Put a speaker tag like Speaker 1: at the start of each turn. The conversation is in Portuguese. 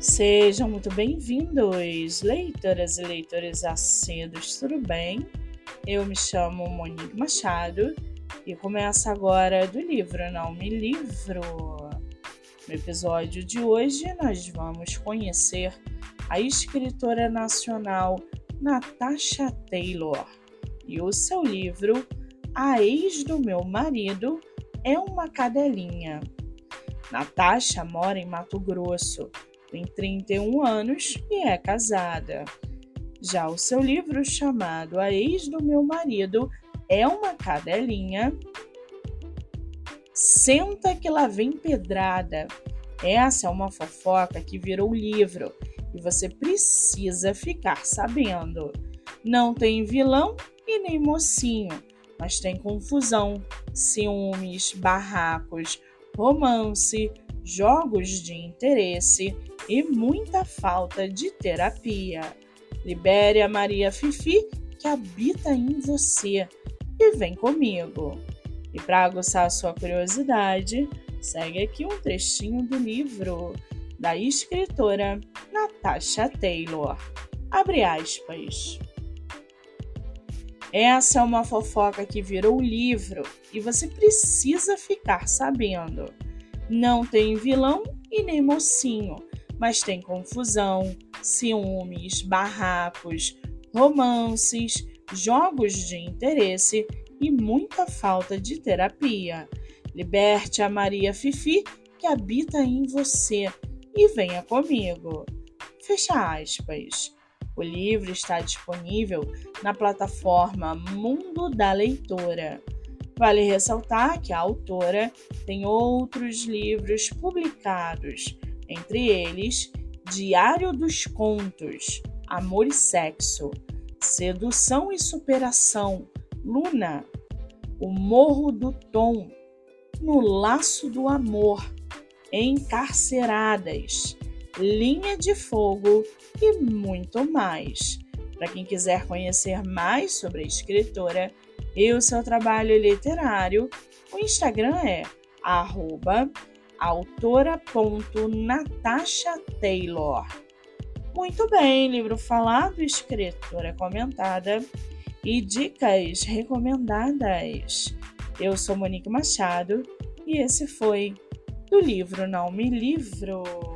Speaker 1: Sejam muito bem-vindos, leitoras e leitores acedos, tudo bem? Eu me chamo Monique Machado e começo agora do livro Não Me Livro. No episódio de hoje, nós vamos conhecer a escritora nacional Natasha Taylor e o seu livro A Ex do Meu Marido é uma Cadelinha. Natasha mora em Mato Grosso, tem 31 anos e é casada. Já o seu livro chamado A Ex do Meu Marido é uma cadelinha. Senta que lá vem pedrada. Essa é uma fofoca que virou livro e você precisa ficar sabendo. Não tem vilão e nem mocinho, mas tem confusão, ciúmes, barracos, romance, jogos de interesse e muita falta de terapia. Libere a Maria Fifi que habita em você e vem comigo. E para aguçar sua curiosidade, segue aqui um trechinho do livro da escritora Natasha Taylor. Abre aspas. Essa é uma fofoca que virou livro e você precisa ficar sabendo. Não tem vilão e nem mocinho, mas tem confusão, ciúmes, barracos, romances, jogos de interesse e muita falta de terapia. Liberte a Maria Fifi que habita em você e venha comigo. Fecha aspas. O livro está disponível na plataforma Mundo da Leitora. Vale ressaltar que a autora tem outros livros publicados, entre eles Diário dos Contos, Amor e Sexo, Sedução e Superação, Luna, O Morro do Tom, No Laço do Amor, Encarceradas, Linha de Fogo e muito mais. Para quem quiser conhecer mais sobre a escritora e o seu trabalho literário, o Instagram é autora.natasha.taylor. Muito bem, livro falado, escritora comentada e dicas recomendadas. Eu sou Monique Machado e esse foi do livro Não Me Livro.